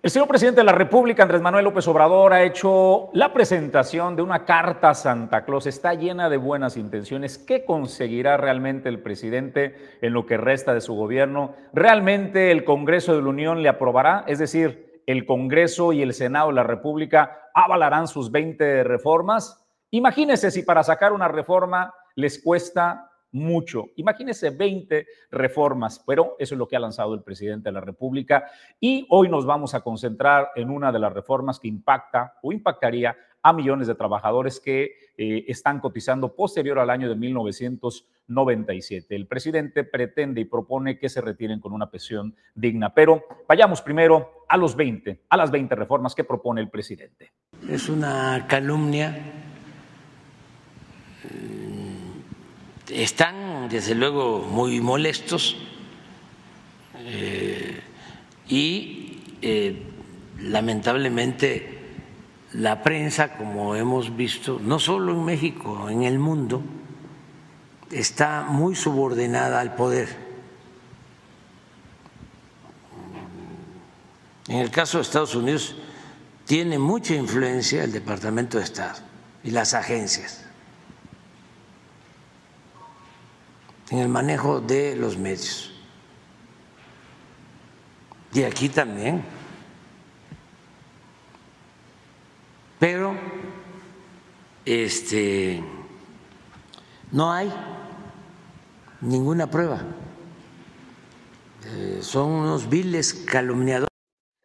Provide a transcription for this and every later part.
El señor presidente de la República, Andrés Manuel López Obrador, ha hecho la presentación de una carta a Santa Claus. Está llena de buenas intenciones. ¿Qué conseguirá realmente el presidente en lo que resta de su gobierno? ¿Realmente el Congreso de la Unión le aprobará? Es decir, ¿el Congreso y el Senado de la República avalarán sus 20 reformas? Imagínense si para sacar una reforma les cuesta mucho. Imagínense 20 reformas, pero eso es lo que ha lanzado el presidente de la República y hoy nos vamos a concentrar en una de las reformas que impacta o impactaría a millones de trabajadores que eh, están cotizando posterior al año de 1997. El presidente pretende y propone que se retiren con una pensión digna, pero vayamos primero a los 20, a las 20 reformas que propone el presidente. Es una calumnia están desde luego muy molestos eh, y eh, lamentablemente la prensa, como hemos visto, no solo en México, en el mundo, está muy subordinada al poder. En el caso de Estados Unidos, tiene mucha influencia el Departamento de Estado y las agencias. En el manejo de los medios. Y aquí también. Pero este no hay ninguna prueba. Eh, son unos viles calumniadores.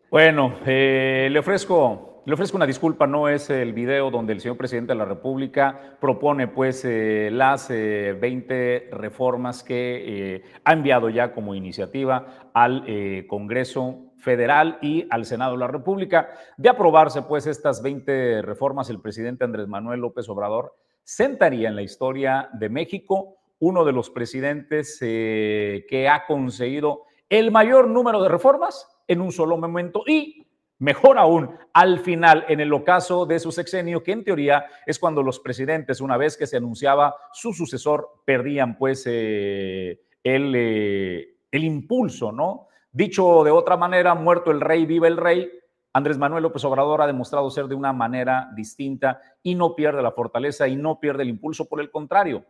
Bueno, eh, le ofrezco le ofrezco una disculpa, no es el video donde el señor presidente de la República propone pues eh, las 20 eh, reformas que eh, ha enviado ya como iniciativa al Congreso Federal y al Senado de la República. De aprobarse pues estas 20 reformas, el presidente Andrés Manuel López Obrador sentaría en la historia de México uno de los presidentes que ha conseguido el mayor número de reformas en un solo momento y Mejor aún, al final, en el ocaso de su sexenio, que en teoría es cuando los presidentes, una vez que se anunciaba su sucesor, perdían pues eh, el, eh, el impulso, ¿no? Dicho de otra manera, muerto el rey, vive el rey. Andrés Manuel López Obrador ha demostrado ser de una manera distinta y no pierde la fortaleza y no pierde el impulso, por el contrario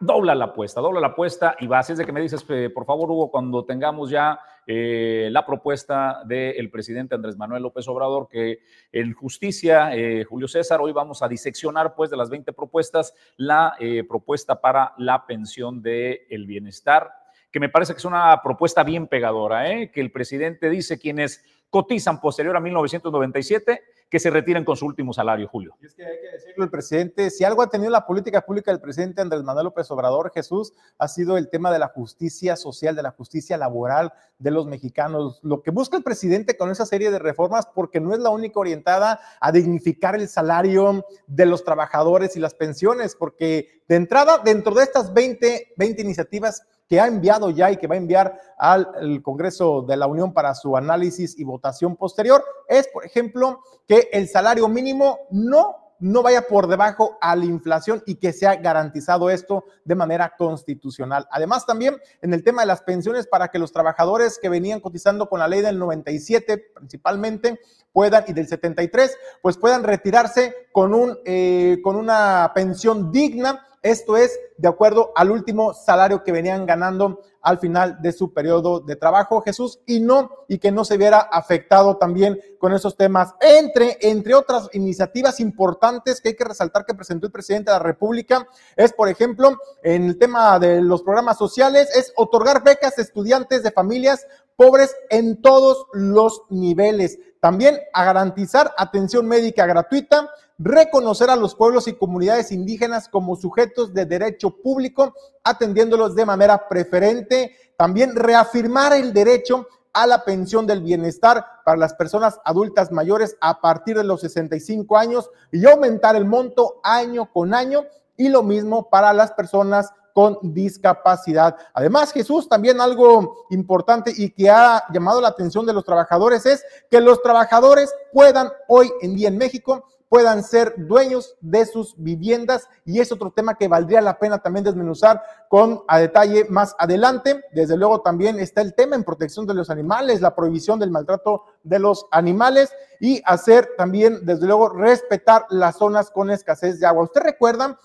dobla la apuesta, dobla la apuesta y va. Así es de que me dices, eh, por favor, Hugo, cuando tengamos ya eh, la propuesta del presidente Andrés Manuel López Obrador, que en justicia, eh, Julio César, hoy vamos a diseccionar, pues, de las 20 propuestas, la propuesta para la pensión del el bienestar, que me parece que es una propuesta bien pegadora, que el presidente dice quienes cotizan posterior a 1997 que se retiren con su último salario, Julio. Y es que hay que decirlo, el presidente, si algo ha tenido la política pública del presidente Andrés Manuel López Obrador, Jesús, ha sido el tema de la justicia social, de la justicia laboral de los mexicanos. Lo que busca el presidente con esa serie de reformas, porque no es la única orientada a dignificar el salario de los trabajadores y las pensiones, porque de entrada, dentro de estas 20, 20 iniciativas, que ha enviado ya y que va a enviar al Congreso de la Unión para su análisis y votación posterior es, por ejemplo, que el salario mínimo no no vaya por debajo a la inflación y que sea garantizado esto de manera constitucional. Además, también en el tema de las pensiones, para que los trabajadores que venían cotizando con la ley del 97 principalmente puedan y del 73, pues puedan retirarse con, un, eh, con una pensión digna esto es de acuerdo al último salario que venían ganando al final de su periodo de trabajo, Jesús, y no, y que no se viera afectado también con esos temas. Entre, entre otras iniciativas importantes que hay que resaltar que presentó el presidente de la República, es, por ejemplo, en el tema de los programas sociales, es otorgar becas a estudiantes de familias pobres en todos los niveles. También a garantizar atención médica gratuita, reconocer a los pueblos y comunidades indígenas como sujetos de derecho público, atendiéndolos de manera preferente, también reafirmar el derecho a la pensión del bienestar para las personas adultas mayores a partir de los 65 años y aumentar el monto año con año y lo mismo para las personas con discapacidad. Además, Jesús, también algo importante y que ha llamado la atención de los trabajadores es que los trabajadores puedan hoy en día en México puedan ser dueños de sus viviendas y es otro tema que valdría la pena también desmenuzar con a detalle más adelante. Desde luego también está el tema en protección de los animales, la prohibición del maltrato de los animales y hacer también, desde luego, respetar las zonas con escasez de agua. ¿Usted recuerda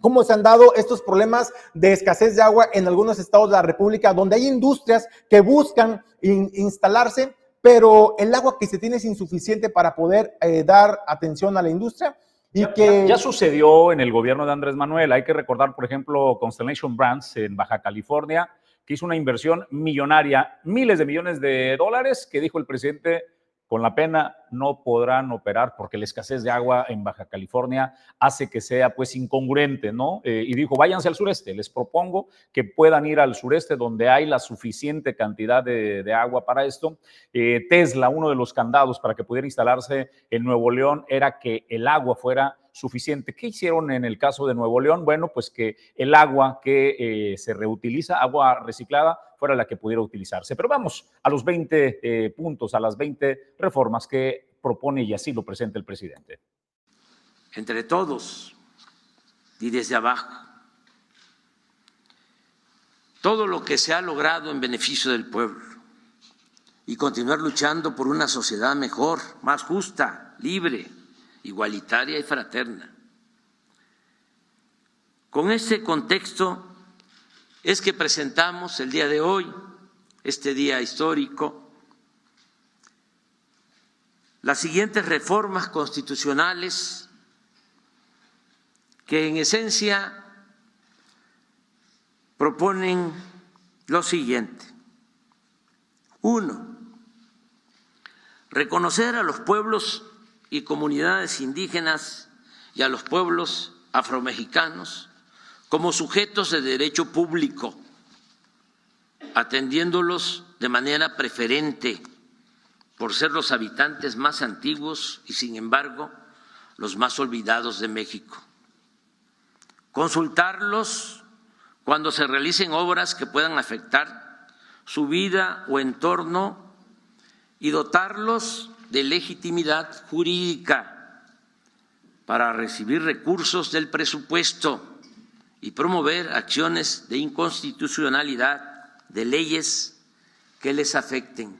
cómo se han dado estos problemas de escasez de agua en algunos estados de la República, donde hay industrias que buscan instalarse, pero el agua que se tiene es insuficiente para poder eh, dar atención a la industria. Y ya, que... ya, sucedió en el gobierno de Andrés Manuel. Hay que recordar, por ejemplo, Constellation Brands en Baja California, que hizo una inversión millonaria, miles de millones de dólares, que dijo el presidente, con la pena no podrán operar porque la escasez de agua en Baja California hace que sea pues incongruente, ¿no? Eh, y dijo, váyanse al sureste, les propongo que puedan ir al sureste donde hay la suficiente cantidad de, agua para esto. Eh, Tesla, uno de los candados para que pudiera instalarse en Nuevo León era que el agua fuera suficiente. ¿Qué hicieron en el caso de Nuevo León? Bueno, pues que el agua que eh, se reutiliza, agua reciclada, fuera la que pudiera utilizarse. Pero vamos a los 20 eh, puntos, a las 20 reformas que propone y así lo presenta el presidente. Entre todos y desde abajo, todo lo que se ha logrado en beneficio del pueblo y continuar luchando por una sociedad mejor, más justa, libre, igualitaria y fraterna. Con este contexto es que presentamos el día de hoy, este día histórico, las siguientes reformas constitucionales que en esencia proponen lo siguiente. Uno, reconocer a los pueblos y comunidades indígenas y a los pueblos afromexicanos como sujetos de derecho público, atendiéndolos de manera preferente por ser los habitantes más antiguos y, sin embargo, los más olvidados de México. Consultarlos cuando se realicen obras que puedan afectar su vida o entorno y dotarlos de legitimidad jurídica para recibir recursos del presupuesto y promover acciones de inconstitucionalidad de leyes que les afecten.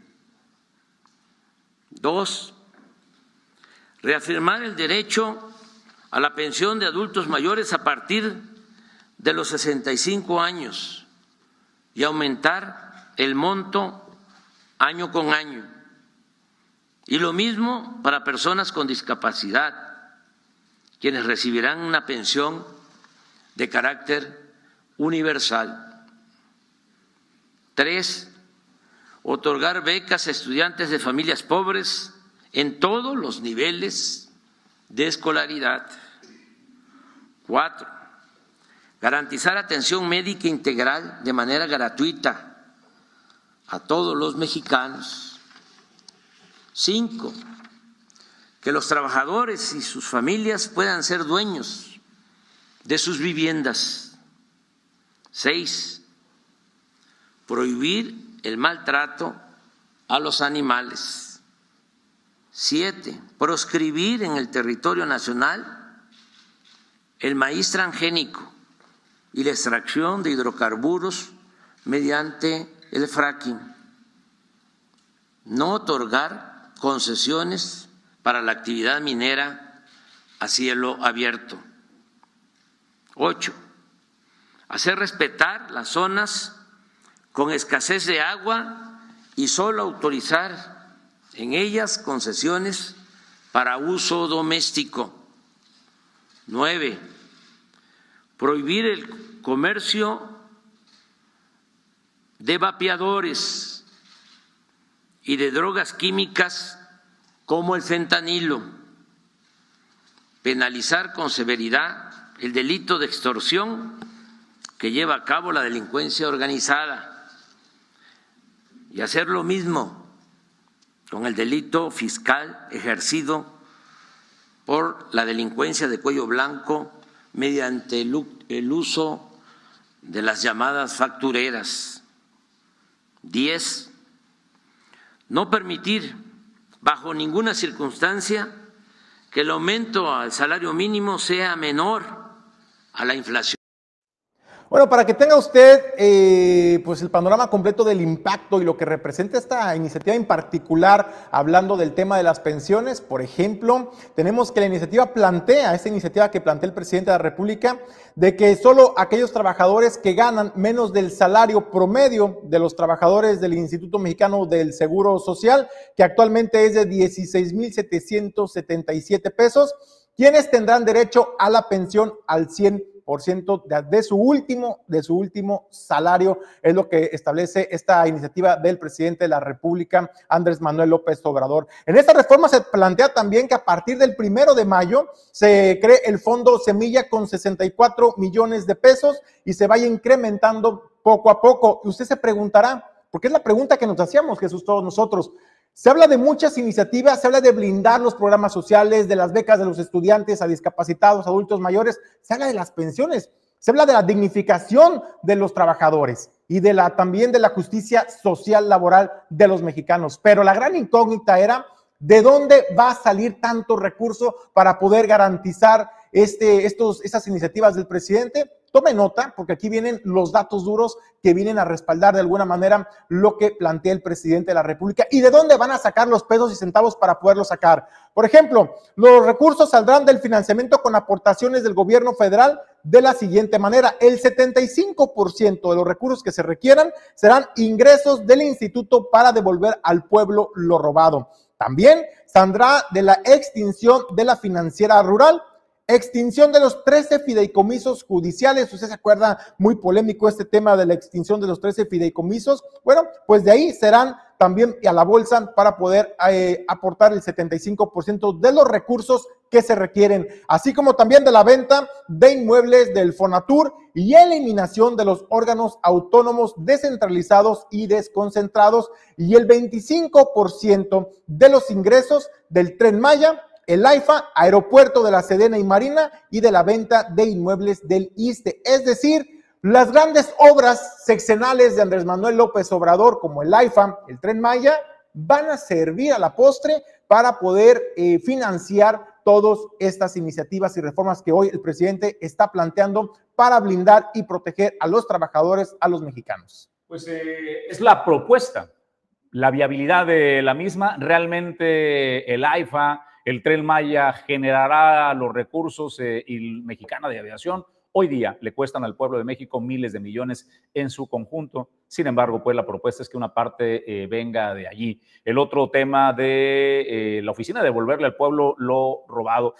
Dos, reafirmar el derecho a la pensión de adultos mayores a partir de los 65 años y aumentar el monto año con año. Y lo mismo para personas con discapacidad, quienes recibirán una pensión de carácter universal. Tres, otorgar becas a estudiantes de familias pobres en todos los niveles de escolaridad. Cuatro, garantizar atención médica integral de manera gratuita a todos los mexicanos Cinco, que los trabajadores y sus familias puedan ser dueños de sus viviendas. Seis, prohibir el maltrato a los animales. Siete, proscribir en el territorio nacional el maíz transgénico y la extracción de hidrocarburos mediante el fracking. No otorgar concesiones para la actividad minera a cielo abierto. Ocho, hacer respetar las zonas con escasez de agua y solo autorizar en ellas concesiones para uso doméstico. Nueve, prohibir el comercio de vapeadores y de drogas químicas como el fentanilo, penalizar con severidad el delito de extorsión que lleva a cabo la delincuencia organizada y hacer lo mismo con el delito fiscal ejercido por la delincuencia de cuello blanco mediante el uso de las llamadas factureras. Diez, no permitir bajo ninguna circunstancia que el aumento al salario mínimo sea menor a la inflación. Bueno, para que tenga usted eh, pues el panorama completo del impacto y lo que representa esta iniciativa en particular, hablando del tema de las pensiones, por ejemplo, tenemos que la iniciativa plantea, esta iniciativa que plantea el presidente de la República, de que solo aquellos trabajadores que ganan menos del salario promedio de los trabajadores del Instituto Mexicano del Seguro Social, que actualmente es de 16.777 pesos, quienes tendrán derecho a la pensión al 100% ciento de, su último, de su último salario, es lo que establece esta iniciativa del presidente de la República, Andrés Manuel López Obrador. En esta reforma se plantea también que a partir del primero de mayo se cree el fondo Semilla con 64 millones de pesos y se vaya incrementando poco a poco. Y usted se preguntará, porque es la pregunta que nos hacíamos, Jesús, todos nosotros. Se habla de muchas iniciativas, se habla de blindar los programas sociales, de las becas de los estudiantes a discapacitados, adultos mayores, se habla de las pensiones, se habla de la dignificación de los trabajadores y de la también de la justicia social laboral de los mexicanos. Pero la gran incógnita era de dónde va a salir tanto recurso para poder garantizar este, estos, esas iniciativas del presidente. Tome nota, porque aquí vienen los datos duros que vienen a respaldar de alguna manera lo que plantea el presidente de la República y de dónde van a sacar los pesos y centavos para poderlo sacar. Por ejemplo, los recursos saldrán del financiamiento con aportaciones del gobierno federal de la siguiente manera. El 75% de los recursos que se requieran serán ingresos del instituto para devolver al pueblo lo robado. También saldrá de la extinción de la financiera rural Extinción de los 13 fideicomisos judiciales. Usted se acuerda, muy polémico este tema de la extinción de los 13 fideicomisos. Bueno, pues de ahí serán también a la bolsa para poder eh, aportar el 75% de los recursos que se requieren, así como también de la venta de inmuebles del Fonatur y eliminación de los órganos autónomos descentralizados y desconcentrados y el 25% de los ingresos del tren Maya el AIFA, Aeropuerto de la Sedena y Marina y de la venta de inmuebles del ISTE. Es decir, las grandes obras seccionales de Andrés Manuel López Obrador, como el AIFA, el Tren Maya, van a servir a la postre para poder eh, financiar todas estas iniciativas y reformas que hoy el presidente está planteando para blindar y proteger a los trabajadores, a los mexicanos. Pues eh, es la propuesta, la viabilidad de la misma. Realmente el AIFA, el tren Maya generará los recursos eh, y Mexicana de Aviación hoy día le cuestan al pueblo de México miles de millones en su conjunto. Sin embargo, pues la propuesta es que una parte eh, venga de allí. El otro tema de eh, la oficina de devolverle al pueblo lo robado.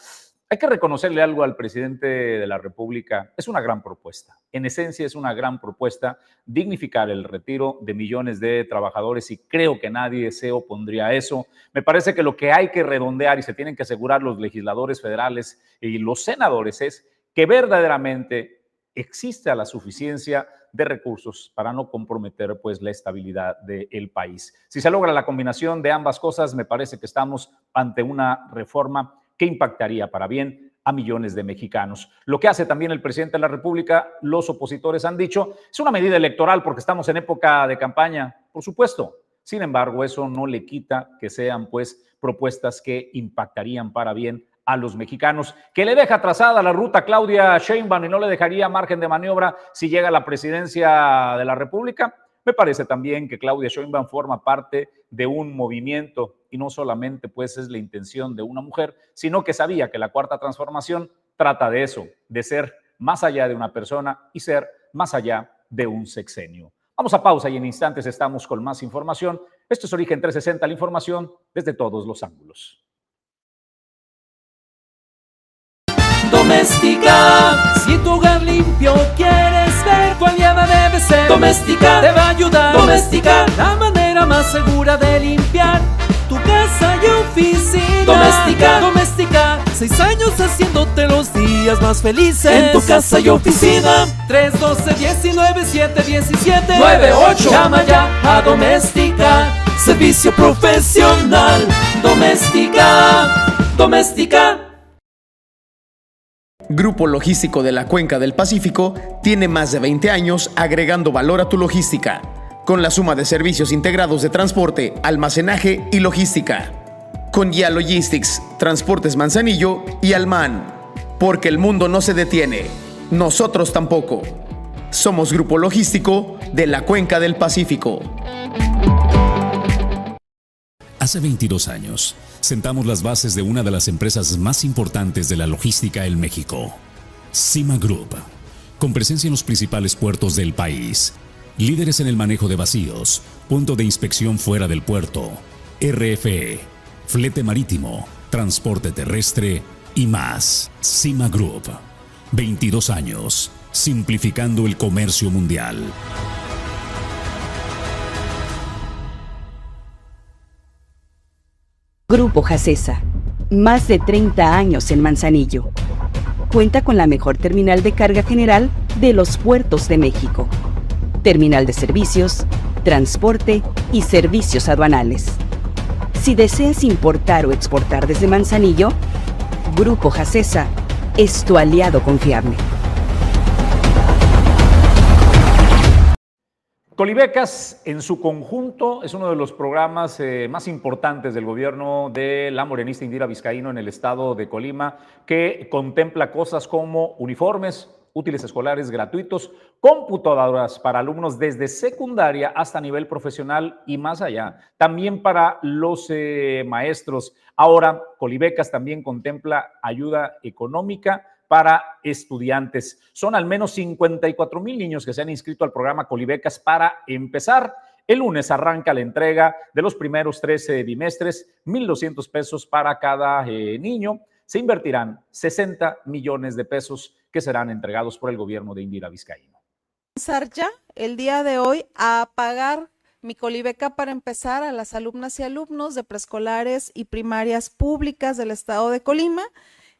Hay que reconocerle algo al presidente de la República. Es una gran propuesta. En esencia es una gran propuesta dignificar el retiro de millones de trabajadores y creo que nadie se opondría a eso. Me parece que lo que hay que redondear y se tienen que asegurar los legisladores federales y los senadores es que verdaderamente existe la suficiencia de recursos para no comprometer pues la estabilidad del país. Si se logra la combinación de ambas cosas, me parece que estamos ante una reforma que impactaría para bien a millones de mexicanos. Lo que hace también el presidente de la República, los opositores han dicho, es una medida electoral porque estamos en época de campaña, por supuesto. Sin embargo, eso no le quita que sean pues propuestas que impactarían para bien a los mexicanos, que le deja trazada la ruta Claudia Sheinbaum y no le dejaría margen de maniobra si llega a la presidencia de la República. Me parece también que Claudia Sheinbaum forma parte de un movimiento y no solamente pues es la intención de una mujer, sino que sabía que la cuarta transformación trata de eso, de ser más allá de una persona y ser más allá de un sexenio. Vamos a pausa y en instantes estamos con más información. Esto es Origen 360, la información desde todos los ángulos. Doméstica, si tu hogar limpio quieres ver, tu aliada debe ser. Doméstica, te va a ayudar. Doméstica, la manera más segura de limpiar tu casa y oficina. Doméstica, doméstica, seis años haciéndote los días más felices. En tu casa y oficina. 312 19 7 17 98. Llama ya a Doméstica. Servicio profesional. Doméstica, doméstica. Grupo Logístico de la Cuenca del Pacífico tiene más de 20 años agregando valor a tu logística, con la suma de servicios integrados de transporte, almacenaje y logística con Ya Logistics, Transportes Manzanillo y Alman. Porque el mundo no se detiene, nosotros tampoco. Somos Grupo Logístico de la Cuenca del Pacífico. Hace 22 años, sentamos las bases de una de las empresas más importantes de la logística en México, Cima Group, con presencia en los principales puertos del país, líderes en el manejo de vacíos, punto de inspección fuera del puerto, RFE, flete marítimo, transporte terrestre y más. Cima Group, 22 años, simplificando el comercio mundial. Grupo Jacesa, más de 30 años en Manzanillo. Cuenta con la mejor terminal de carga general de los puertos de México. Terminal de servicios, transporte y servicios aduanales. Si deseas importar o exportar desde Manzanillo, Grupo Jacesa es tu aliado confiable. Colibecas en su conjunto es uno de los programas eh, más importantes del gobierno de la morenista Indira Vizcaíno en el estado de Colima, que contempla cosas como uniformes, útiles escolares gratuitos, computadoras para alumnos desde secundaria hasta nivel profesional y más allá. También para los eh, maestros. Ahora, Colibecas también contempla ayuda económica para estudiantes. Son al menos 54 mil niños que se han inscrito al programa Colibecas para empezar. El lunes arranca la entrega de los primeros 13 bimestres, 1.200 pesos para cada eh, niño. Se invertirán 60 millones de pesos que serán entregados por el gobierno de Indira Vizcaíno. ya el día de hoy a pagar mi colibeca para empezar a las alumnas y alumnos de preescolares y primarias públicas del estado de Colima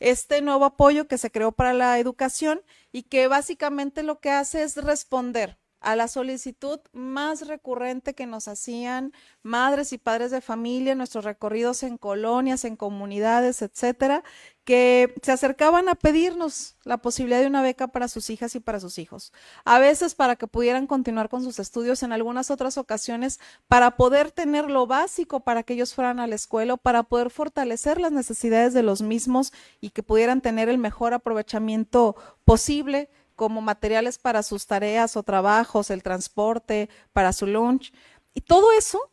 este nuevo apoyo que se creó para la educación y que básicamente lo que hace es responder a la solicitud más recurrente que nos hacían madres y padres de familia en nuestros recorridos en colonias, en comunidades, etcétera, que se acercaban a pedirnos la posibilidad de una beca para sus hijas y para sus hijos. A veces para que pudieran continuar con sus estudios, en algunas otras ocasiones para poder tener lo básico para que ellos fueran a la escuela, para poder fortalecer las necesidades de los mismos y que pudieran tener el mejor aprovechamiento posible como materiales para sus tareas o trabajos, el transporte, para su lunch. Y todo eso,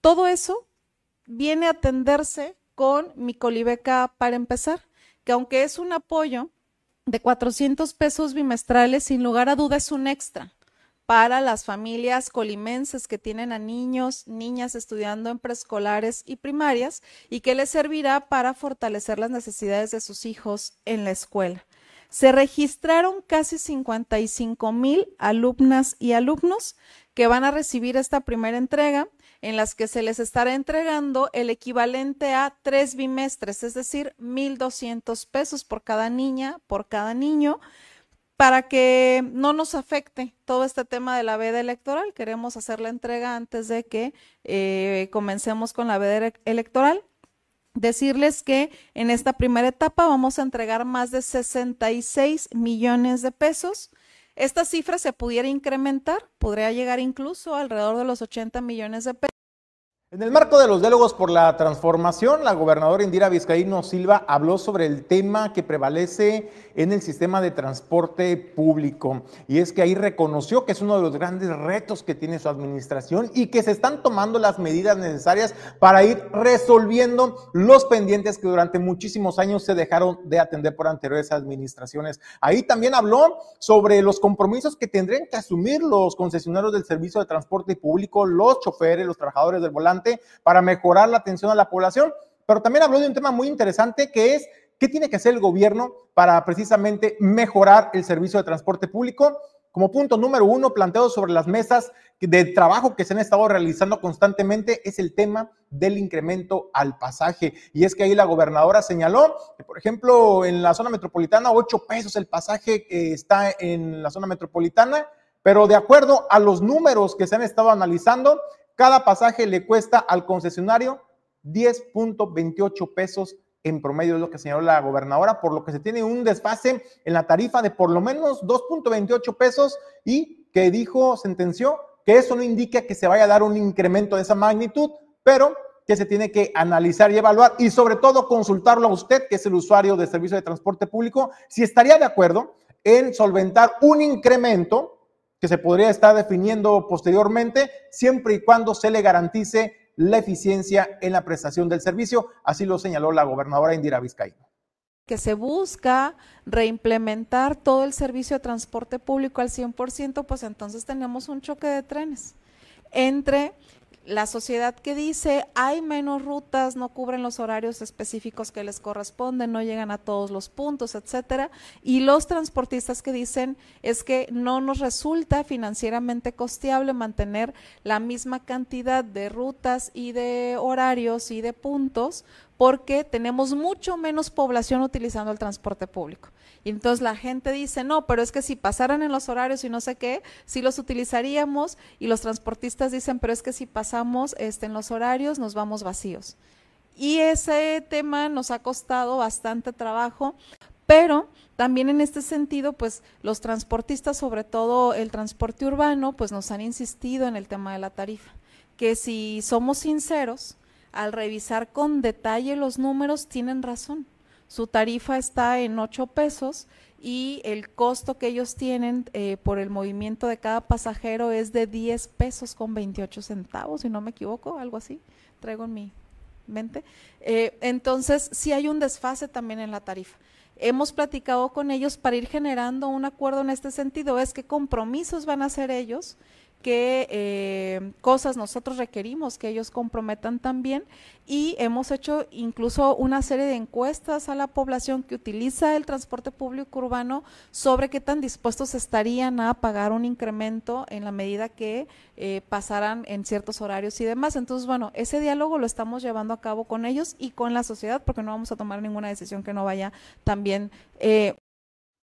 todo eso viene a atenderse con mi colibeca para empezar, que aunque es un apoyo de 400 pesos bimestrales, sin lugar a duda es un extra para las familias colimenses que tienen a niños, niñas estudiando en preescolares y primarias y que les servirá para fortalecer las necesidades de sus hijos en la escuela. Se registraron casi 55 mil alumnas y alumnos que van a recibir esta primera entrega en las que se les estará entregando el equivalente a tres bimestres, es decir, 1.200 pesos por cada niña, por cada niño, para que no nos afecte todo este tema de la veda electoral. Queremos hacer la entrega antes de que eh, comencemos con la veda electoral decirles que en esta primera etapa vamos a entregar más de 66 millones de pesos. Esta cifra se pudiera incrementar, podría llegar incluso alrededor de los 80 millones de pesos. En el marco de los diálogos por la transformación, la gobernadora Indira Vizcaíno Silva habló sobre el tema que prevalece en el sistema de transporte público. Y es que ahí reconoció que es uno de los grandes retos que tiene su administración y que se están tomando las medidas necesarias para ir resolviendo los pendientes que durante muchísimos años se dejaron de atender por anteriores administraciones. Ahí también habló sobre los compromisos que tendrían que asumir los concesionarios del servicio de transporte público, los choferes, los trabajadores del volante para mejorar la atención a la población, pero también habló de un tema muy interesante que es qué tiene que hacer el gobierno para precisamente mejorar el servicio de transporte público. Como punto número uno, planteado sobre las mesas de trabajo que se han estado realizando constantemente, es el tema del incremento al pasaje. Y es que ahí la gobernadora señaló que, por ejemplo, en la zona metropolitana, 8 pesos el pasaje que está en la zona metropolitana, pero de acuerdo a los números que se han estado analizando, cada pasaje le cuesta al concesionario 10.28 pesos en promedio, es lo que señaló la gobernadora, por lo que se tiene un desfase en la tarifa de por lo menos 2.28 pesos y que dijo, sentenció, que eso no indica que se vaya a dar un incremento de esa magnitud, pero que se tiene que analizar y evaluar y sobre todo consultarlo a usted, que es el usuario de servicio de transporte público, si estaría de acuerdo en solventar un incremento que se podría estar definiendo posteriormente, siempre y cuando se le garantice la eficiencia en la prestación del servicio. Así lo señaló la gobernadora Indira Vizcaíno que se busca reimplementar todo el servicio de transporte público al 100%, pues entonces tenemos un choque de trenes entre la sociedad que dice hay menos rutas, no cubren los horarios específicos que les corresponden, no llegan a todos los puntos, etcétera, y los transportistas que dicen es que no nos resulta financieramente costeable mantener la misma cantidad de rutas y de horarios y de puntos porque tenemos mucho menos población utilizando el transporte público. Y entonces la gente dice, no, pero es que si pasaran en los horarios y no sé qué, sí los utilizaríamos. Y los transportistas dicen, pero es que si pasamos este, en los horarios nos vamos vacíos. Y ese tema nos ha costado bastante trabajo, pero también en este sentido, pues los transportistas, sobre todo el transporte urbano, pues nos han insistido en el tema de la tarifa, que si somos sinceros, al revisar con detalle los números, tienen razón. Su tarifa está en 8 pesos y el costo que ellos tienen eh, por el movimiento de cada pasajero es de 10 pesos con 28 centavos, si no me equivoco, algo así, traigo en mi mente. Eh, entonces, sí hay un desfase también en la tarifa. Hemos platicado con ellos para ir generando un acuerdo en este sentido, es que compromisos van a hacer ellos qué eh, cosas nosotros requerimos que ellos comprometan también y hemos hecho incluso una serie de encuestas a la población que utiliza el transporte público urbano sobre qué tan dispuestos estarían a pagar un incremento en la medida que eh, pasaran en ciertos horarios y demás. Entonces, bueno, ese diálogo lo estamos llevando a cabo con ellos y con la sociedad porque no vamos a tomar ninguna decisión que no vaya también eh,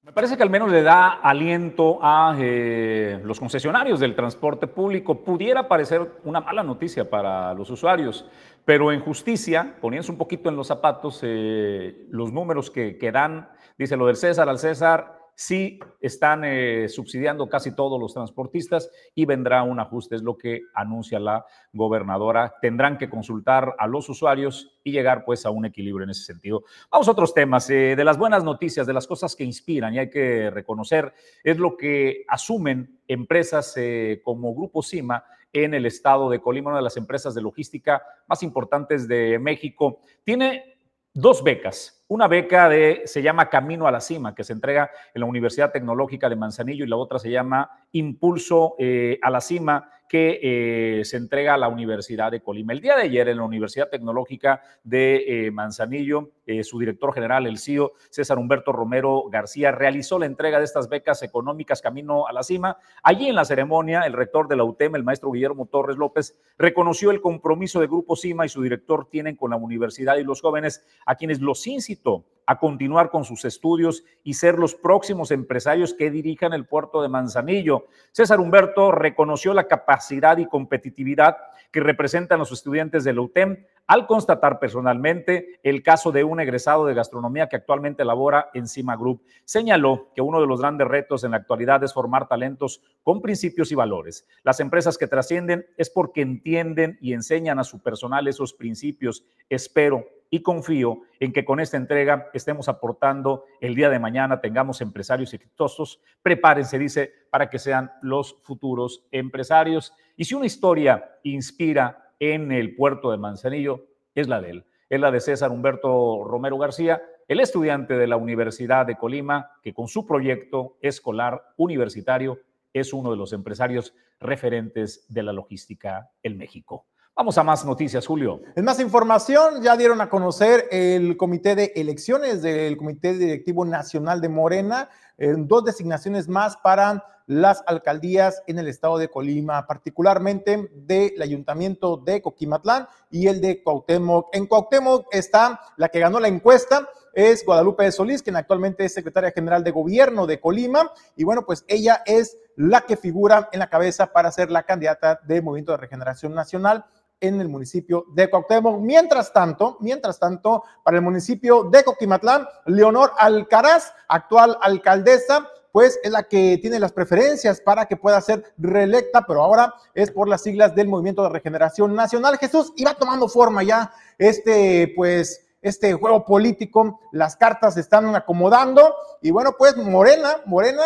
me parece que al menos le da aliento a eh, los concesionarios del transporte público. Pudiera parecer una mala noticia para los usuarios, pero en justicia, poniéndose un poquito en los zapatos, eh, los números que, que dan, dice lo del César al César, sí están eh, subsidiando casi todos los transportistas y vendrá un ajuste, es lo que anuncia la gobernadora. Tendrán que consultar a los usuarios y llegar pues a un equilibrio en ese sentido. Vamos a otros temas, eh, de las buenas noticias, de las cosas que inspiran y hay que reconocer, es lo que asumen empresas eh, como Grupo Cima en el estado de Colima, una de las empresas de logística más importantes de México. Tiene dos becas una beca de, se llama Camino a la Cima, que se entrega en la Universidad Tecnológica de Manzanillo y la otra se llama Impulso eh, a la Cima, que eh, se entrega a la Universidad de Colima. El día de ayer en la Universidad Tecnológica de eh, Manzanillo, su director general, el CIO, César Humberto Romero García, realizó la entrega de estas becas económicas Camino a la Cima. Allí en la ceremonia, el rector de la UTEM, el maestro Guillermo Torres López, reconoció el compromiso de Grupo Cima y su director tienen con la universidad y los jóvenes a quienes los incitó a continuar con sus estudios y ser los próximos empresarios que dirijan el puerto de Manzanillo. César Humberto reconoció la capacidad y competitividad que representan los estudiantes de la UTEM al constatar personalmente el caso de un egresado de gastronomía que actualmente labora en Cima Group. Señaló que uno de los grandes retos en la actualidad es formar talentos con principios y valores. Las empresas que trascienden es porque entienden y enseñan a su personal esos principios. Espero y confío en que con esta entrega estemos aportando el día de mañana, tengamos empresarios exitosos. Prepárense, dice, para que sean los futuros empresarios. Y si una historia inspira en el puerto de Manzanillo es la de él. Es la de César Humberto Romero García, el estudiante de la Universidad de Colima, que con su proyecto escolar universitario es uno de los empresarios referentes de la logística en México. Vamos a más noticias, Julio. En más información, ya dieron a conocer el comité de elecciones del Comité Directivo Nacional de Morena, en dos designaciones más para las alcaldías en el estado de Colima, particularmente del ayuntamiento de Coquimatlán y el de Cuauhtémoc. En Cuauhtémoc está la que ganó la encuesta, es Guadalupe de Solís, quien actualmente es secretaria general de gobierno de Colima, y bueno, pues ella es la que figura en la cabeza para ser la candidata del Movimiento de Regeneración Nacional en el municipio de Cuauhtémoc. Mientras tanto, mientras tanto, para el municipio de Coquimatlán, Leonor Alcaraz, actual alcaldesa, pues es la que tiene las preferencias para que pueda ser reelecta, pero ahora es por las siglas del Movimiento de Regeneración Nacional. Jesús iba tomando forma ya este, pues, este juego político, las cartas se están acomodando y bueno, pues Morena, Morena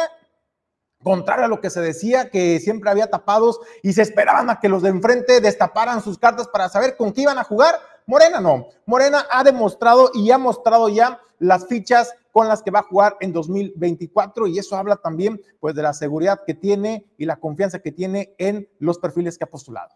contrario a lo que se decía, que siempre había tapados y se esperaban a que los de enfrente destaparan sus cartas para saber con qué iban a jugar. Morena no. Morena ha demostrado y ha mostrado ya las fichas con las que va a jugar en 2024 y eso habla también pues de la seguridad que tiene y la confianza que tiene en los perfiles que ha postulado.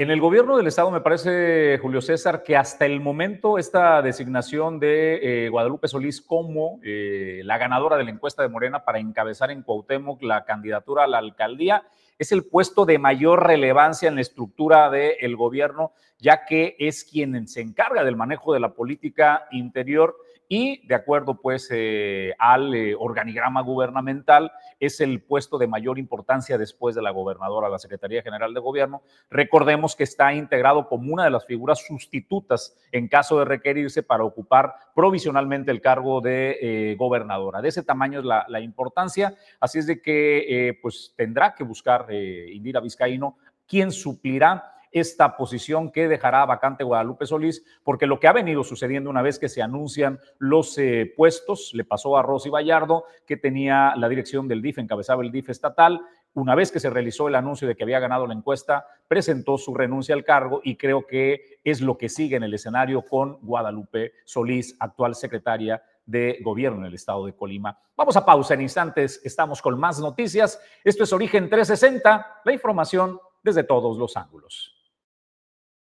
En el gobierno del Estado me parece, Julio César, que hasta el momento esta designación de eh, Guadalupe Solís como eh, la ganadora de la encuesta de Morena para encabezar en Cuauhtémoc la candidatura a la alcaldía es el puesto de mayor relevancia en la estructura del gobierno, ya que es quien se encarga del manejo de la política interior y de acuerdo pues eh, al eh, organigrama gubernamental es el puesto de mayor importancia después de la gobernadora, la Secretaría General de Gobierno. Recordemos que está integrado como una de las figuras sustitutas en caso de requerirse para ocupar provisionalmente el cargo de eh, gobernadora. De ese tamaño es la, importancia, así es de que pues tendrá que buscar Indira Vizcaíno quien suplirá esta posición que dejará vacante Guadalupe Solís, porque lo que ha venido sucediendo una vez que se anuncian los eh, puestos, le pasó a Rosy Vallardo, que tenía la dirección del DIF, encabezaba el DIF estatal, una vez que se realizó el anuncio de que había ganado la encuesta, presentó su renuncia al cargo y creo que es lo que sigue en el escenario con Guadalupe Solís, actual secretaria de gobierno en el estado de Colima. Vamos a pausa en instantes, estamos con más noticias. Esto es Origen 360, la información desde todos los ángulos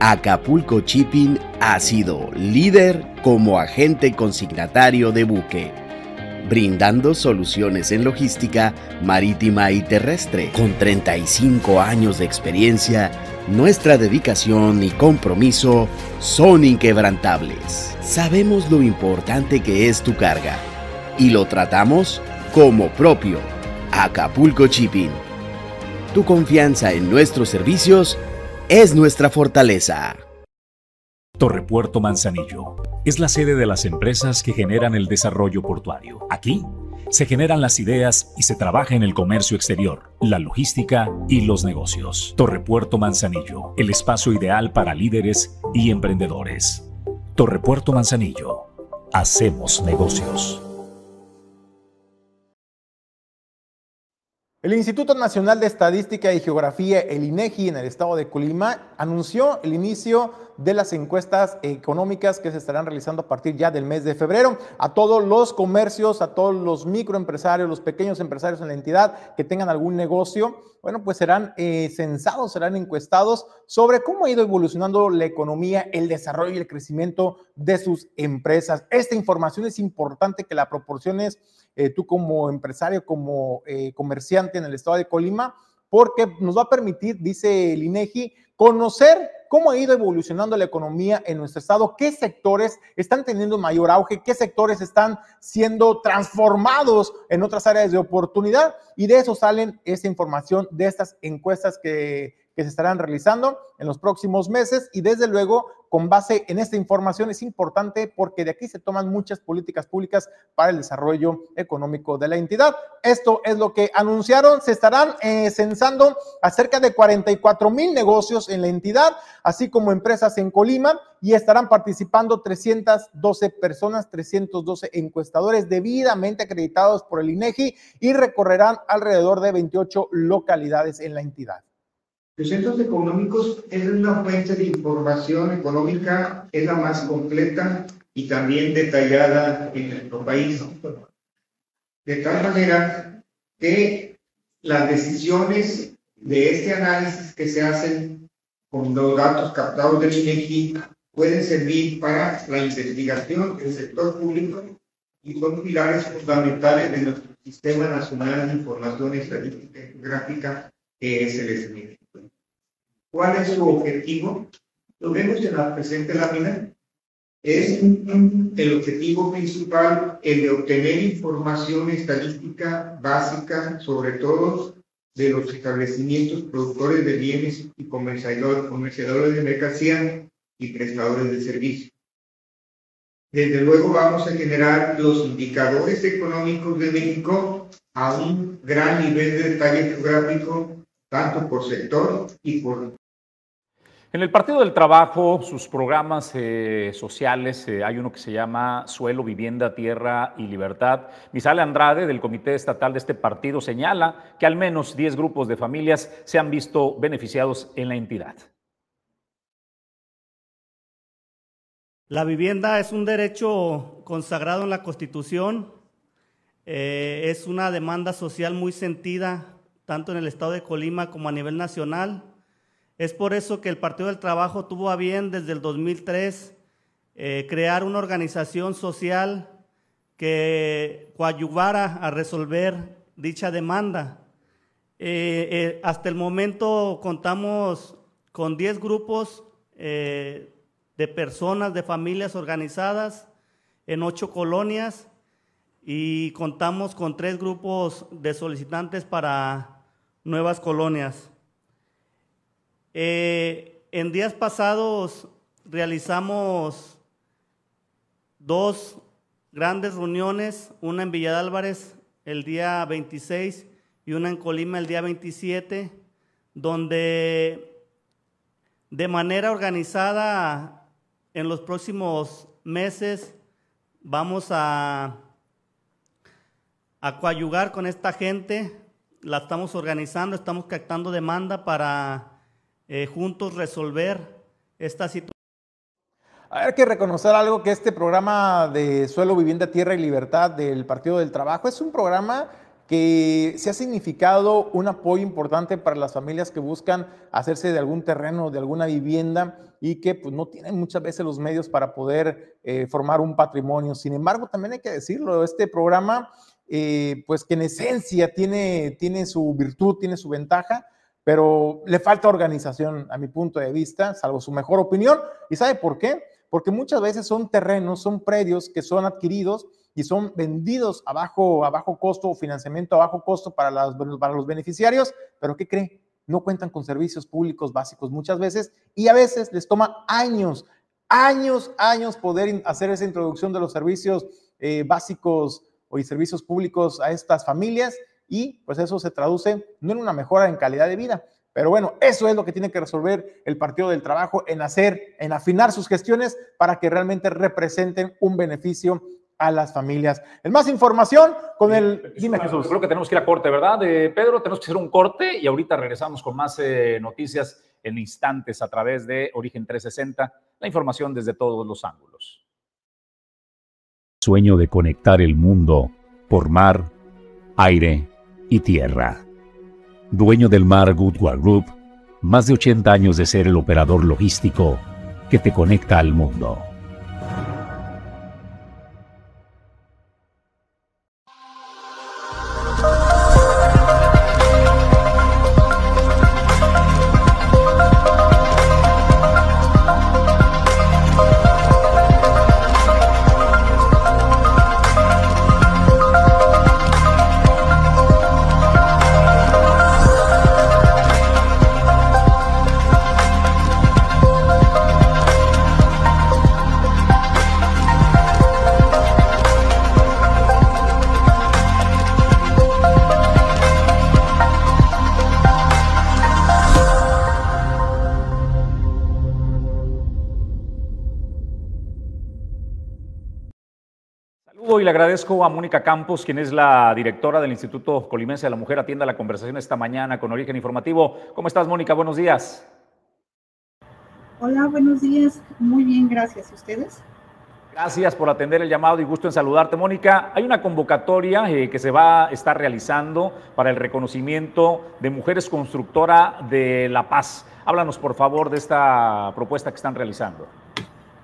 Acapulco Shipping ha sido líder como agente consignatario de buque, brindando soluciones en logística marítima y terrestre. Con 35 años de experiencia, nuestra dedicación y compromiso son inquebrantables. Sabemos lo importante que es tu carga y lo tratamos como propio. Acapulco Shipping. Tu confianza en nuestros servicios es nuestra fortaleza. Torrepuerto Manzanillo es la sede de las empresas que generan el desarrollo portuario. Aquí se generan las ideas y se trabaja en el comercio exterior, la logística y los negocios. Torrepuerto Manzanillo, el espacio ideal para líderes y emprendedores. Torrepuerto Manzanillo, hacemos negocios. El Instituto Nacional de Estadística y Geografía, el INEGI, en el estado de Colima, anunció el inicio de las encuestas económicas que se estarán realizando a partir ya del mes de febrero. A todos los comercios, a todos los microempresarios, los pequeños empresarios en la entidad que tengan algún negocio, bueno, pues serán eh, censados, serán encuestados sobre cómo ha ido evolucionando la economía, el desarrollo y el crecimiento de sus empresas. Esta información es importante que la proporciones eh, tú como empresario, como eh, comerciante en el estado de Colima, porque nos va a permitir, dice el INEGI, conocer cómo ha ido evolucionando la economía en nuestro estado, qué sectores están teniendo mayor auge, qué sectores están siendo transformados en otras áreas de oportunidad y de eso salen esa información de estas encuestas que, que se estarán realizando en los próximos meses y desde luego con base en esta información es importante porque de aquí se toman muchas políticas públicas para el desarrollo económico de la entidad. Esto es lo que anunciaron. Se estarán eh, censando a cerca de 44 mil negocios en la entidad, así como empresas en Colima y estarán participando 312 personas, 312 encuestadores debidamente acreditados por el INEGI y recorrerán alrededor de 28 localidades en la entidad. Los centros económicos es una fuente de información económica, es la más completa y también detallada en nuestro país. De tal manera que las decisiones de este análisis que se hacen con los datos captados del INEGI pueden servir para la investigación del sector público y son pilares fundamentales de nuestro Sistema Nacional de Información Estadística y Geográfica, que es el SMID. ¿Cuál es su objetivo? Lo vemos en la presente lámina. Es el objetivo principal el de obtener información estadística básica sobre todo de los establecimientos productores de bienes y comerciadores de mercancía y prestadores de servicios. Desde luego vamos a generar los indicadores económicos de México a un gran nivel de detalle geográfico, tanto por sector y por en el Partido del Trabajo, sus programas eh, sociales, eh, hay uno que se llama Suelo, Vivienda, Tierra y Libertad. Misale Andrade, del Comité Estatal de este partido, señala que al menos 10 grupos de familias se han visto beneficiados en la entidad. La vivienda es un derecho consagrado en la Constitución, eh, es una demanda social muy sentida tanto en el estado de Colima como a nivel nacional es por eso que el Partido del Trabajo tuvo a bien desde el 2003 eh, crear una organización social que coadyuvara a resolver dicha demanda. Eh, eh, hasta el momento contamos con 10 grupos de personas, de familias organizadas en ocho colonias y contamos con tres grupos de solicitantes para nuevas colonias. Eh, en días pasados realizamos dos grandes reuniones, una en Villa de Álvarez el día 26 y una en Colima el día 27, donde de manera organizada en los próximos meses vamos a, a coayugar con esta gente, la estamos organizando, estamos captando demanda para eh, juntos resolver esta situación. Hay que reconocer algo que este programa de Suelo, Vivienda, Tierra y Libertad del Partido del Trabajo es un programa que se ha significado un apoyo importante para las familias que buscan hacerse de algún terreno, de alguna vivienda y que pues, no tienen muchas veces los medios para poder eh, formar un patrimonio. Sin embargo, también hay que decirlo, este programa, eh, pues que en esencia tiene, tiene su virtud, tiene su ventaja, pero le falta organización a mi punto de vista, salvo su mejor opinión. ¿Y sabe por qué? Porque muchas veces son terrenos, son predios que son adquiridos y son vendidos a bajo, a bajo costo o financiamiento a bajo costo para, las, para los beneficiarios, pero ¿qué cree? No cuentan con servicios públicos básicos muchas veces y a veces les toma años, años, años poder hacer esa introducción de los servicios eh, básicos o servicios públicos a estas familias y pues eso se traduce no en una mejora en calidad de vida, pero bueno, eso es lo que tiene que resolver el Partido del Trabajo en hacer, en afinar sus gestiones para que realmente representen un beneficio a las familias. En más información con el... Dime Jesús. Creo que tenemos que ir a corte, ¿verdad? De Pedro, tenemos que hacer un corte y ahorita regresamos con más eh, noticias en instantes a través de Origen 360, la información desde todos los ángulos. Sueño de conectar el mundo por mar, aire y tierra. Dueño del Mar Goodward Group, más de 80 años de ser el operador logístico que te conecta al mundo. Agradezco a Mónica Campos, quien es la directora del Instituto Colimense de la Mujer. Atienda la conversación esta mañana con Origen Informativo. ¿Cómo estás, Mónica? Buenos días. Hola, buenos días. Muy bien, gracias. ¿Y ustedes? Gracias por atender el llamado y gusto en saludarte, Mónica. Hay una convocatoria eh, que se va a estar realizando para el reconocimiento de Mujeres Constructora de la Paz. Háblanos, por favor, de esta propuesta que están realizando.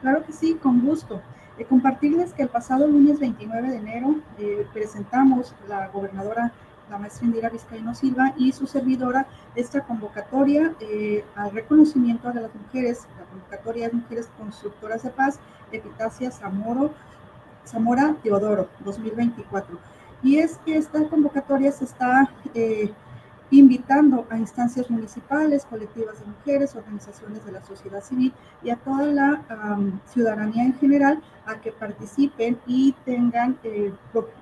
Claro que sí, con gusto compartirles que el pasado lunes 29 de enero eh, presentamos la gobernadora la maestra Indira Vizcaíno Silva y su servidora esta convocatoria eh, al reconocimiento de las mujeres, la convocatoria de mujeres constructoras de paz, Epitacia Zamoro, Zamora Teodoro 2024. Y es que esta convocatoria se está eh, invitando a instancias municipales, colectivas de mujeres, organizaciones de la sociedad civil y a toda la ciudadanía en general a que participen y tengan, eh,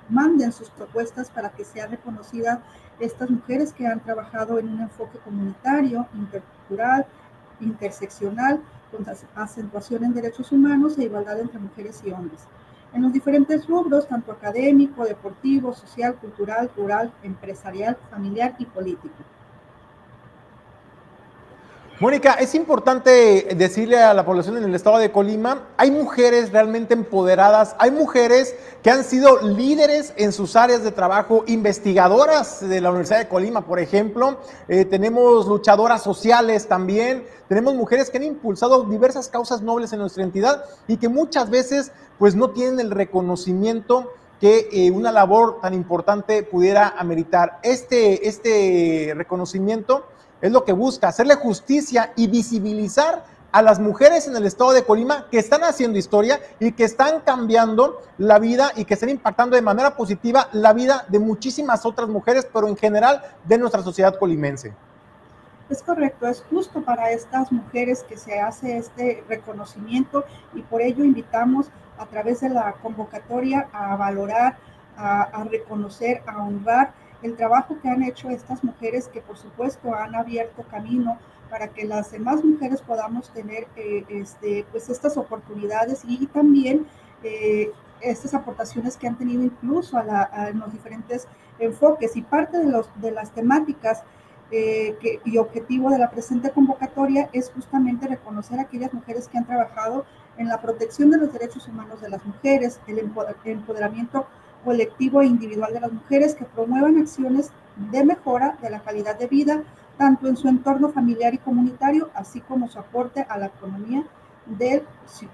manden sus propuestas para que sea reconocida estas mujeres que han trabajado en un enfoque comunitario, intercultural, interseccional, con acentuación en derechos humanos e igualdad entre mujeres y hombres en los diferentes rubros, tanto académico, deportivo, social, cultural, rural, empresarial, familiar y político. Mónica, es importante decirle a la población en el estado de Colima, hay mujeres realmente empoderadas, hay mujeres que han sido líderes en sus áreas de trabajo, investigadoras de la Universidad de Colima, por ejemplo, eh, tenemos luchadoras sociales también, tenemos mujeres que han impulsado diversas causas nobles en nuestra entidad y que muchas veces pues no tienen el reconocimiento que eh, una labor tan importante pudiera ameritar. Este, este reconocimiento es lo que busca, hacerle justicia y visibilizar a las mujeres en el estado de Colima que están haciendo historia y que están cambiando la vida y que están impactando de manera positiva la vida de muchísimas otras mujeres, pero en general de nuestra sociedad colimense. Es correcto, es justo para estas mujeres que se hace este reconocimiento y por ello invitamos a través de la convocatoria a valorar, a, a reconocer, a honrar el trabajo que han hecho estas mujeres que por supuesto han abierto camino para que las demás mujeres podamos tener eh, este, pues estas oportunidades y, también eh, estas aportaciones que han tenido incluso a, en los diferentes enfoques y parte de, los, de las temáticas eh, que, y objetivo de la presente convocatoria es justamente reconocer a aquellas mujeres que han trabajado en la protección de los derechos humanos de las mujeres, el empoderamiento colectivo e individual de las mujeres que promuevan acciones de mejora de la calidad de vida, tanto en su entorno familiar y comunitario, así como su aporte a la economía del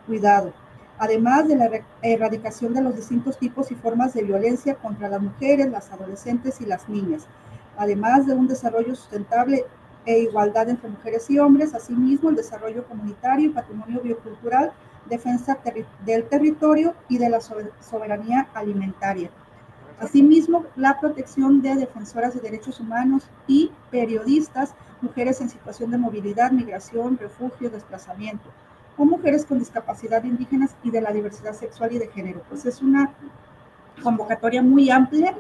cuidado, además de la erradicación de los distintos tipos y formas de violencia contra las mujeres, las adolescentes y las niñas, además de un desarrollo sustentable e igualdad entre mujeres y hombres, asimismo el desarrollo comunitario y patrimonio biocultural defensa del territorio y de la soberanía alimentaria. Asimismo, la protección de defensoras de derechos humanos y periodistas, mujeres en situación de movilidad, migración, refugio, desplazamiento, o mujeres con discapacidad indígenas y de la diversidad sexual y de género. Pues es una convocatoria muy amplia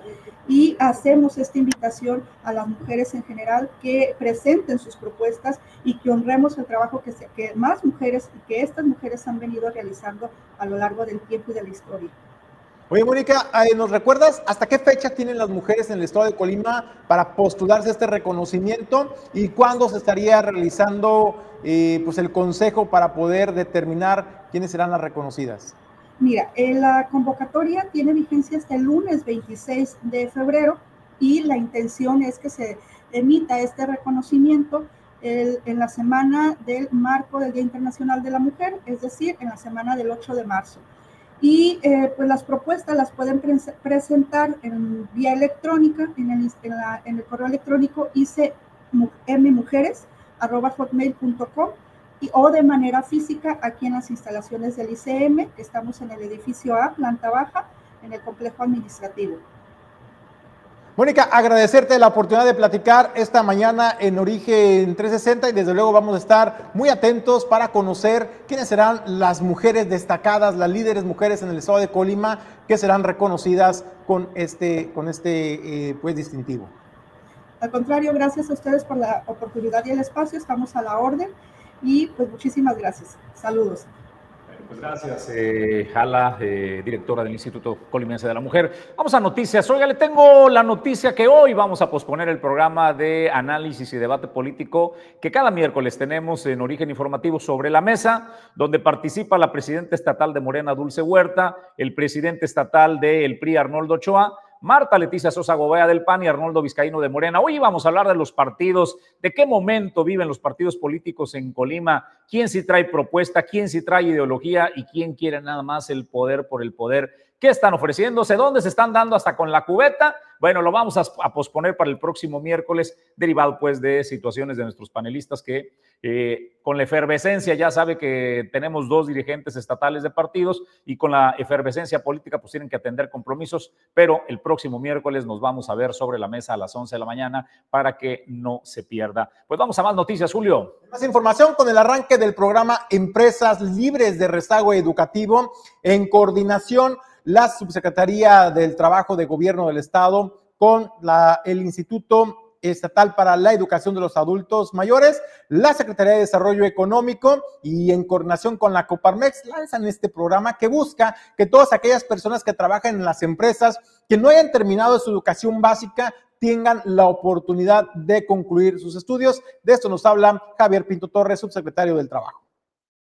y hacemos esta invitación a las mujeres en general que presenten sus propuestas y que honremos el trabajo que, se, que más mujeres y que estas mujeres han venido realizando a lo largo del tiempo y de la historia. Oye, Mónica, ¿nos recuerdas hasta qué fecha tienen las mujeres en el estado de Colima para postularse este reconocimiento y cuándo se estaría realizando eh, pues el consejo para poder determinar quiénes serán las reconocidas? Mira, eh, la convocatoria tiene vigencia hasta el lunes 26 de febrero y la intención es que se emita este reconocimiento en la semana del marco del Día Internacional de la Mujer, es decir, en la semana del 8 de marzo. Y eh, pues las propuestas las pueden presentar en vía electrónica, en el, correo electrónico icmmujeres.com o de manera física aquí en las instalaciones del ICM, que estamos en el edificio A, planta baja, en el complejo administrativo. Mónica, agradecerte la oportunidad de platicar esta mañana en Origen 360 y desde luego vamos a estar muy atentos para conocer quiénes serán las mujeres destacadas, las líderes mujeres en el estado de Colima que serán reconocidas con este, con este eh, pues, distintivo. Al contrario, gracias a ustedes por la oportunidad y el espacio, estamos a la orden y pues muchísimas gracias. Saludos. Pues gracias, eh, Jala, eh, directora del Instituto Colimense de la Mujer. Vamos a noticias. Oiga, le tengo la noticia que hoy vamos a posponer el programa de análisis y debate político que cada miércoles tenemos en Origen Informativo sobre la mesa, donde participa la presidenta estatal de Morena, Dulce Huerta, el presidente estatal del PRI, Arnoldo Ochoa, Marta Leticia Sosa Gobea del PAN y Arnoldo Vizcaíno de Morena. Hoy vamos a hablar de los partidos, de qué momento viven los partidos políticos en Colima, quién sí trae propuesta, quién sí trae ideología y quién quiere nada más el poder por el poder. ¿Qué están ofreciéndose? ¿Dónde se están dando hasta con la cubeta? Bueno, lo vamos a, a posponer para el próximo miércoles, derivado pues de situaciones de nuestros panelistas que eh, con la efervescencia, ya sabe que tenemos dos dirigentes estatales de partidos y con la efervescencia política pues tienen que atender compromisos, pero el próximo miércoles nos vamos a ver sobre la mesa a las 11 de la mañana para que no se pierda. Pues vamos a más noticias, Julio. Más información con el arranque del programa Empresas Libres de Rezago Educativo en coordinación la Subsecretaría del Trabajo de Gobierno del Estado con la, el Instituto Estatal para la Educación de los Adultos Mayores, la Secretaría de Desarrollo Económico y en coordinación con la Coparmex lanzan este programa que busca que todas aquellas personas que trabajan en las empresas que no hayan terminado su educación básica tengan la oportunidad de concluir sus estudios. De esto nos habla Javier Pinto Torres, subsecretario del Trabajo.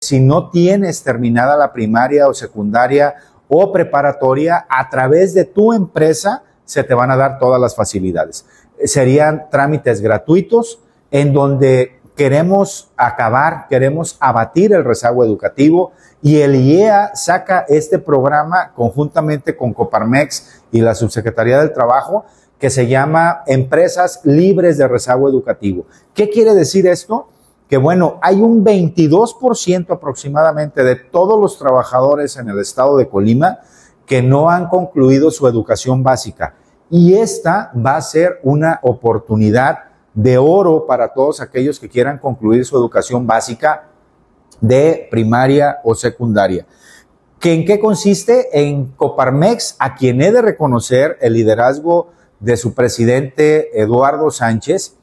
Si no tienes terminada la primaria o secundaria o preparatoria, a través de tu empresa se te van a dar todas las facilidades serían trámites gratuitos en donde queremos acabar, queremos abatir el rezago educativo y el IEA saca este programa conjuntamente con Coparmex y la Subsecretaría del Trabajo que se llama Empresas Libres de Rezago Educativo. ¿Qué quiere decir esto? Que bueno, hay un 22% aproximadamente de todos los trabajadores en el estado de Colima que no han concluido su educación básica y esta va a ser una oportunidad de oro para todos aquellos que quieran concluir su educación básica de primaria o secundaria. ¿En qué consiste? En Coparmex, a quien he de reconocer el liderazgo de su presidente Eduardo Sánchez,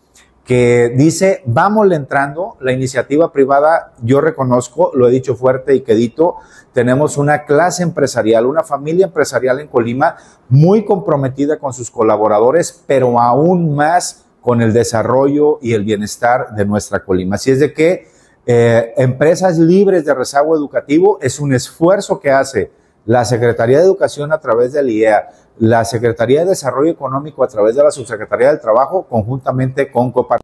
que dice, vamos entrando, la iniciativa privada, yo reconozco, lo he dicho fuerte y quedito, tenemos una clase empresarial, una familia empresarial en Colima muy comprometida con sus colaboradores, pero aún más con el desarrollo y el bienestar de nuestra Colima. Así es de que eh, Empresas Libres de Rezago Educativo es un esfuerzo que hace la Secretaría de Educación a través del IEA, la Secretaría de Desarrollo Económico a través de la Subsecretaría del Trabajo, conjuntamente con Copar.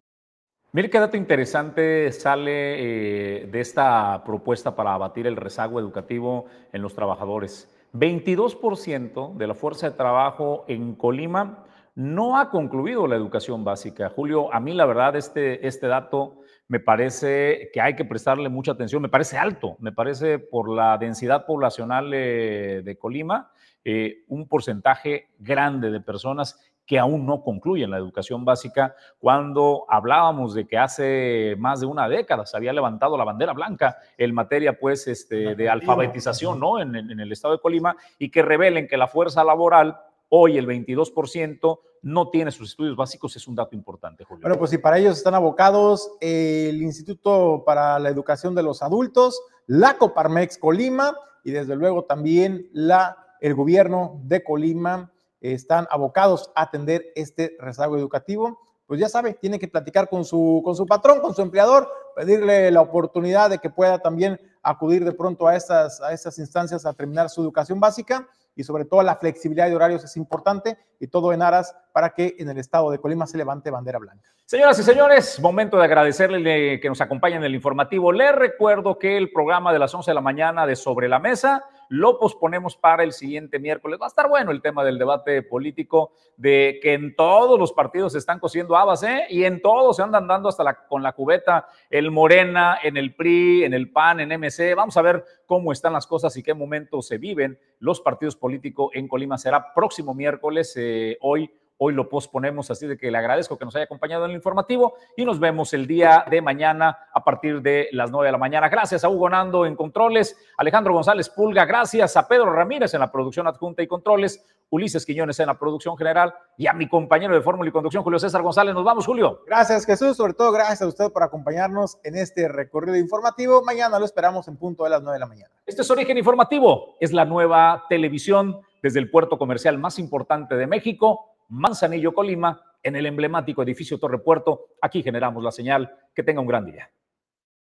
Mire qué dato interesante sale eh, de esta propuesta para abatir el rezago educativo en los trabajadores. 22% de la fuerza de trabajo en Colima no ha concluido la educación básica. Julio, a mí la verdad este, este dato me parece que hay que prestarle mucha atención, me parece alto, me parece por la densidad poblacional eh, de Colima, eh, un porcentaje grande de personas que aún no concluyen la educación básica, cuando hablábamos de que hace más de una década se había levantado la bandera blanca en materia pues, este, de alfabetización ¿no? En, en, el estado de Colima y que revelen que la fuerza laboral, hoy el 22%, no tiene sus estudios básicos, es un dato importante, Julio. Bueno, pues si para ellos están abocados el Instituto para la Educación de los Adultos, la Coparmex Colima y desde luego también la, el gobierno de Colima están abocados a atender este rezago educativo, pues ya sabe, tiene que platicar con su, con su patrón, con su empleador, pedirle la oportunidad de que pueda también acudir de pronto a estas, a estas instancias a terminar su educación básica y sobre todo la flexibilidad de horarios es importante y todo en aras para que en el estado de Colima se levante bandera blanca. Señoras y señores, momento de agradecerle que nos acompañen en el informativo. Les recuerdo que el programa de las 11 de la mañana de Sobre la Mesa lo posponemos para el siguiente miércoles. Va a estar bueno el tema del debate político, de que en todos los partidos se están cosiendo habas, ¿eh? Y en todos se andan dando hasta la, con la cubeta, el Morena, en el PRI, en el PAN, en MC. Vamos a ver cómo están las cosas y qué momento se viven los partidos políticos en Colima. Será próximo miércoles, eh, hoy Hoy lo posponemos, así de que le agradezco que nos haya acompañado en el informativo y nos vemos el día de mañana a partir de las 9 de la mañana. Gracias a Hugo Nando en controles, Alejandro González Pulga, gracias a Pedro Ramírez en la producción adjunta y controles, Ulises Quiñones en la producción general y a mi compañero de Fórmula y Conducción, Julio César González. Nos vamos, Julio. Gracias, Jesús. Sobre todo, gracias a usted por acompañarnos en este recorrido informativo. Mañana lo esperamos en punto de las 9 de la mañana. Este es Origen Informativo, es la nueva televisión desde el puerto comercial más importante de México Manzanillo, Colima, en el emblemático edificio Torre Puerto. Aquí generamos la señal. Que tenga un gran día.